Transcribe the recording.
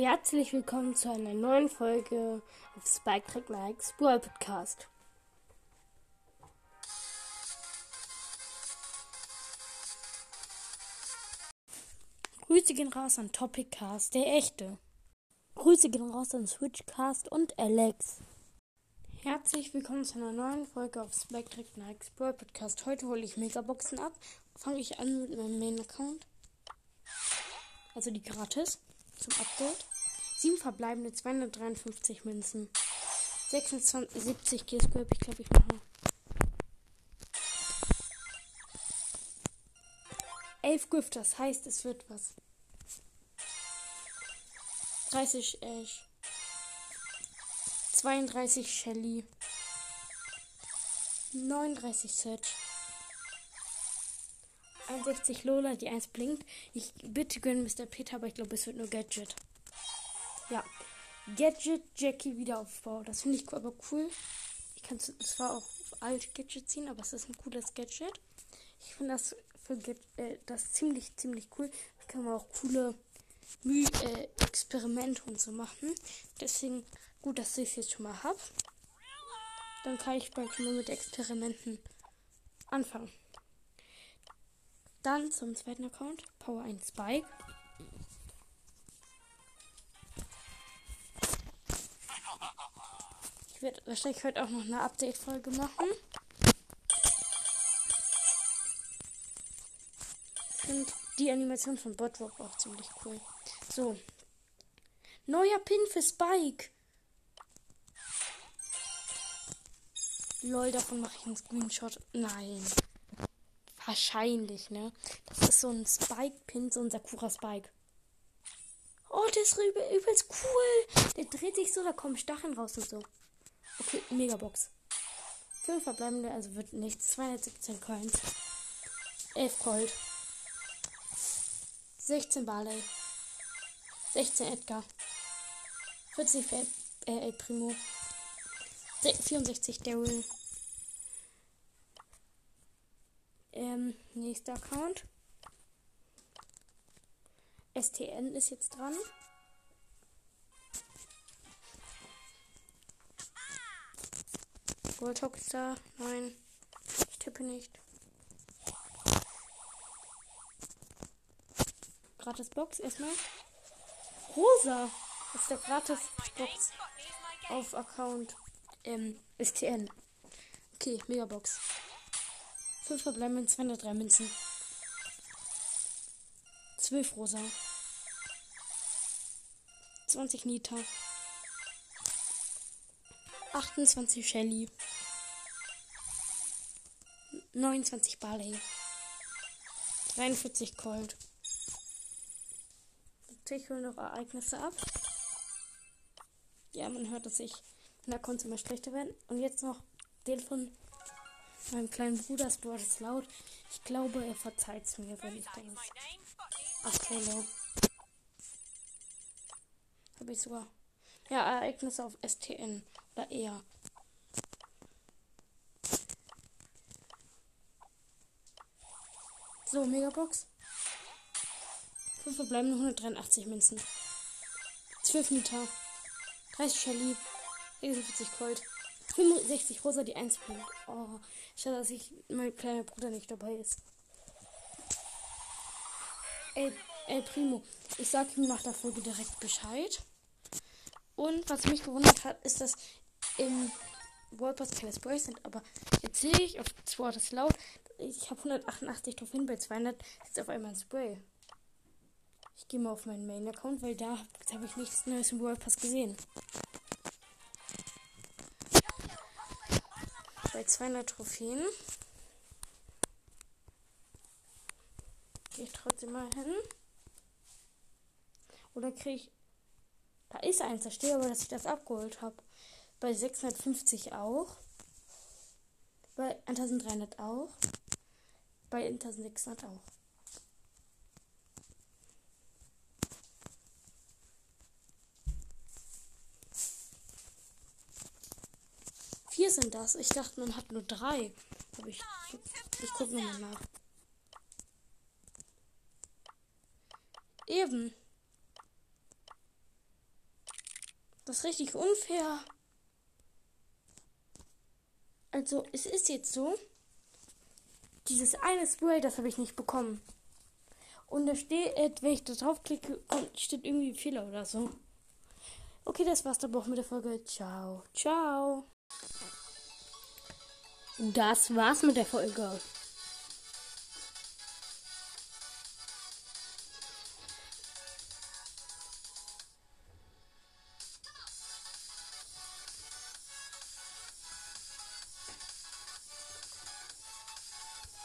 Herzlich willkommen zu einer neuen Folge auf Spike Track Nikes Brawl Podcast. Grüße gehen raus an Topicast, der echte. Grüße gehen raus an Switchcast und Alex. Herzlich willkommen zu einer neuen Folge auf Spike Track Nikes Brawl Podcast. Heute hole ich Megaboxen ab. Fange ich an mit meinem Main Account. Also die gratis zum Update. 7 verbleibende 253 Münzen. 26, 70 G-Scope, ich glaube, ich mache. 11 Gift, das heißt, es wird was. 30 Ash. 32 Shelly. 39 Sedge. 61 Lola, die 1 blinkt. Ich bitte gönnen Mr. Peter, aber ich glaube, es wird nur Gadget. Ja. Gadget Jackie Wiederaufbau. Das finde ich aber cool. Ich kann zwar auch alt Gadget ziehen, aber es ist ein cooles Gadget. Ich finde das für äh, das ziemlich, ziemlich cool. Da kann man auch coole äh, Experimente und so machen. Deswegen gut, dass ich es jetzt schon mal habe. Dann kann ich bald mal mit Experimenten anfangen. Dann zum zweiten Account. Power 1 Spike. Ich werde wahrscheinlich heute auch noch eine Update-Folge machen. Ich finde die Animation von Botwalk auch ziemlich cool. So. Neuer Pin für Spike. Lol, davon mache ich einen Screenshot. Nein. Wahrscheinlich, ne? Das ist so ein Spike-Pin, so ein Sakura-Spike. Oh, der ist übel, übelst cool. Der dreht sich so, da kommen Stacheln raus und so. Okay, Megabox. 5 verbleibende, also wird nichts. 217 Coins. 11 Gold. 16 Barley. 16 Edgar. 40 El, äh, El Primo. 64 Daryl. Ähm, nächster Account. STN ist jetzt dran. Goldhock ist da. Nein. Ich tippe nicht. Gratis Box erstmal. Rosa. Ist der Gratis Box auf Account ähm, STN. Okay, Megabox. 5 verbleiben 203 Münzen. 12 Rosa. 20 Nita. 28 Shelly. 29 Barley. 43 Cold. Ich hole noch Ereignisse ab. Ja, man hört, dass ich der Kunst immer schlechter werden. Und jetzt noch den von meinem kleinen Bruder. Ist laut. Ich glaube, er verzeiht es mir, wenn ich denke. Apollo. Habe ich sogar. Ja, Ereignisse auf STN. Oder eher. So, Megabox. 5 verbleibende 183 Münzen. 12 Nita. 30 Shelly. 46 Colt. 65 Rosa, die 1 bringt. Oh, schade, dass ich mein kleiner Bruder nicht dabei ist. Ey, ey, Primo, ich sag ihm nach der Folge direkt Bescheid. Und was mich gewundert hat, ist, dass im Wallpass keine Sprays sind, aber jetzt sehe ich auf zwar das laut, ich habe 188 drauf hin, bei 200 ist auf einmal ein Spray. Ich gehe mal auf meinen Main-Account, weil da habe ich nichts Neues im World Pass gesehen. Bei 200 Trophäen gehe ich trotzdem mal hin. Oder kriege ich. Da ist eins, da steht aber, dass ich das abgeholt habe. Bei 650 auch. Bei 1300 auch. Bei 1600 auch. Vier sind das. Ich dachte, man hat nur drei. Aber ich, ich gucke nochmal nach. Eben. Das ist richtig unfair. Also, es ist jetzt so, dieses eine Spray, das habe ich nicht bekommen. Und da steht, wenn ich da draufklicke, steht irgendwie Fehler oder so. Okay, das war's dann auch mit der Folge. Ciao. Ciao. Das war's mit der Folge.